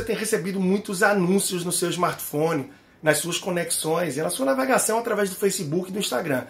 você tem recebido muitos anúncios no seu smartphone, nas suas conexões e na sua navegação através do Facebook e do Instagram.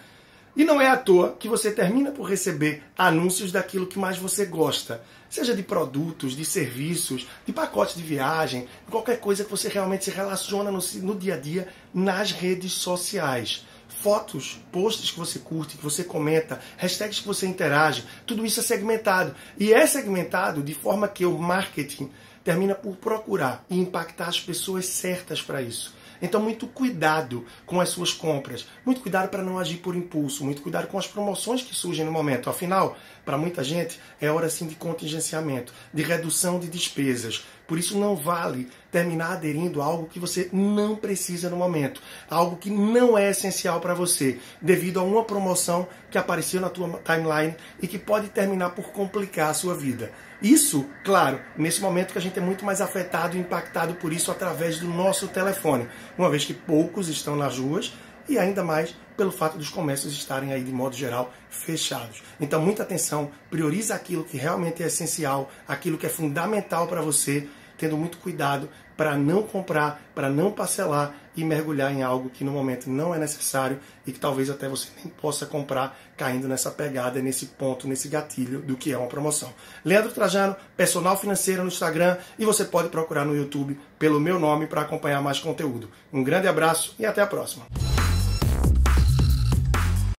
E não é à toa que você termina por receber anúncios daquilo que mais você gosta, seja de produtos, de serviços, de pacotes de viagem, qualquer coisa que você realmente se relaciona no, no dia a dia nas redes sociais. Fotos, posts que você curte, que você comenta, hashtags que você interage, tudo isso é segmentado. E é segmentado de forma que o marketing termina por procurar e impactar as pessoas certas para isso. Então, muito cuidado com as suas compras, muito cuidado para não agir por impulso, muito cuidado com as promoções que surgem no momento. Afinal, para muita gente, é hora sim de contingenciamento, de redução de despesas. Por isso, não vale terminar aderindo a algo que você não precisa no momento, algo que não é essencial para você, devido a uma promoção que apareceu na tua timeline e que pode terminar por complicar a sua vida. Isso, claro, nesse momento que a gente é muito mais afetado e impactado por isso através do nosso telefone, uma vez que poucos estão nas ruas e ainda mais pelo fato dos comércios estarem aí de modo geral fechados. Então, muita atenção, prioriza aquilo que realmente é essencial, aquilo que é fundamental para você tendo muito cuidado para não comprar, para não parcelar e mergulhar em algo que no momento não é necessário e que talvez até você nem possa comprar, caindo nessa pegada, nesse ponto, nesse gatilho do que é uma promoção. Leandro Trajano, personal financeiro no Instagram e você pode procurar no YouTube pelo meu nome para acompanhar mais conteúdo. Um grande abraço e até a próxima.